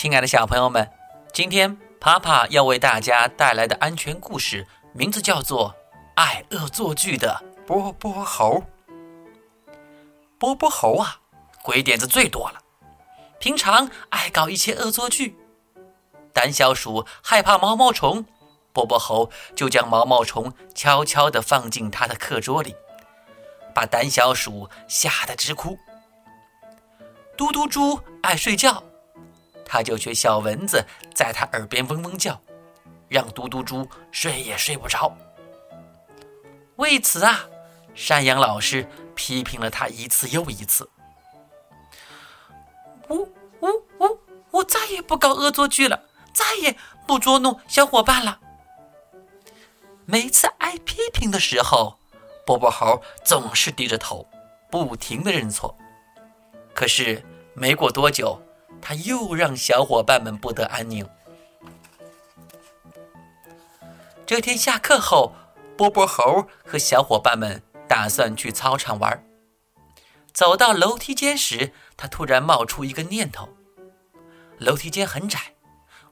亲爱的小朋友们，今天爬爬要为大家带来的安全故事，名字叫做《爱恶作剧的波波猴》。波波猴啊，鬼点子最多了，平常爱搞一些恶作剧。胆小鼠害怕毛毛虫，波波猴就将毛毛虫悄悄地放进他的课桌里，把胆小鼠吓得直哭。嘟嘟猪爱睡觉。他就学小蚊子在他耳边嗡嗡叫，让嘟嘟猪睡也睡不着。为此啊，山羊老师批评了他一次又一次。呜呜呜！我再也不搞恶作剧了，再也不捉弄小伙伴了。每次挨批评的时候，波波猴总是低着头，不停的认错。可是没过多久。他又让小伙伴们不得安宁。这天下课后，波波猴和小伙伴们打算去操场玩。走到楼梯间时，他突然冒出一个念头：楼梯间很窄，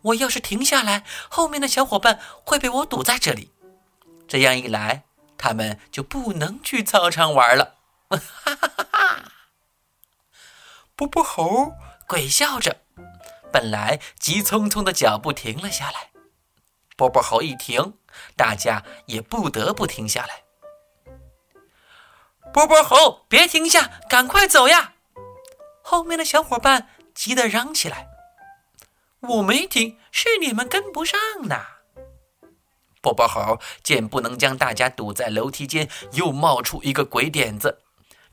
我要是停下来，后面的小伙伴会被我堵在这里。这样一来，他们就不能去操场玩了。哈哈哈哈！波波猴。鬼笑着，本来急匆匆的脚步停了下来。波波猴一停，大家也不得不停下来。波波猴，别停下，赶快走呀！后面的小伙伴急得嚷起来：“我没停，是你们跟不上呢。”波波猴见不能将大家堵在楼梯间，又冒出一个鬼点子。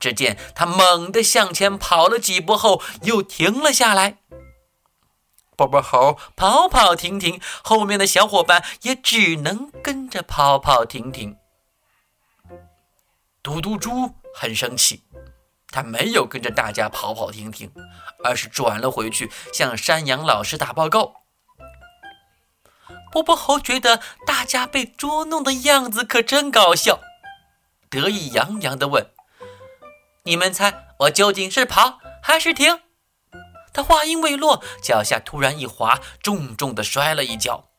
只见他猛地向前跑了几步后，又停了下来。波波猴跑跑停停，后面的小伙伴也只能跟着跑跑停停。嘟嘟猪很生气，他没有跟着大家跑跑停停，而是转了回去向山羊老师打报告。波波猴觉得大家被捉弄的样子可真搞笑，得意洋洋地问。你们猜我究竟是跑还是停？他话音未落，脚下突然一滑，重重的摔了一跤。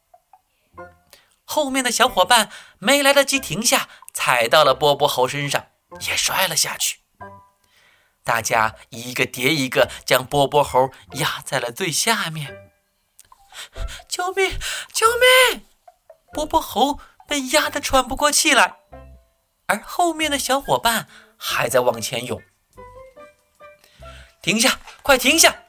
后面的小伙伴没来得及停下，踩到了波波猴身上，也摔了下去。大家一个叠一个，将波波猴压在了最下面。救命！救命！波波猴被压得喘不过气来，而后面的小伙伴。还在往前涌，停下！快停下！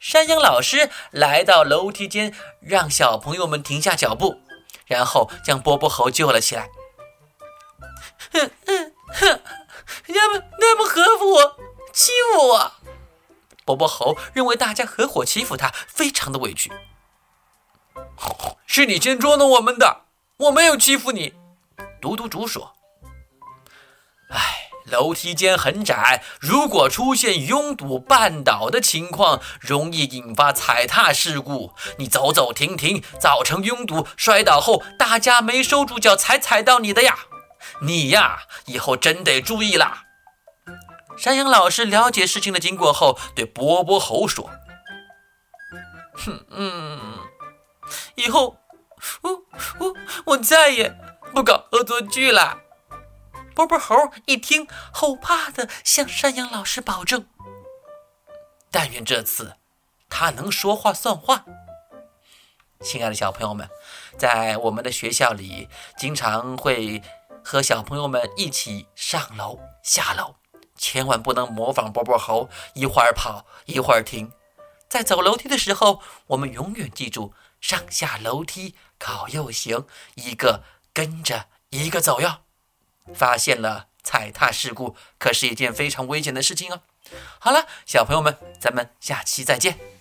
山羊老师来到楼梯间，让小朋友们停下脚步，然后将波波猴救了起来。哼哼哼！他们那么合服我，欺负我！波波猴认为大家合伙欺负他，非常的委屈。是你先捉弄我们的，我没有欺负你。嘟嘟猪说：“哎。”楼梯间很窄，如果出现拥堵绊倒的情况，容易引发踩踏事故。你走走停停，造成拥堵，摔倒后大家没收住脚才踩到你的呀！你呀，以后真得注意啦。山羊老师了解事情的经过后，对波波猴说：“哼，嗯，以后我我我再也不搞恶作剧了。”波波猴一听，后怕的向山羊老师保证：“但愿这次他能说话算话。”亲爱的小朋友们，在我们的学校里，经常会和小朋友们一起上楼下楼，千万不能模仿波波猴，一会儿跑一会儿停。在走楼梯的时候，我们永远记住：上下楼梯靠右行，一个跟着一个走哟。发现了踩踏事故，可是一件非常危险的事情哦。好了，小朋友们，咱们下期再见。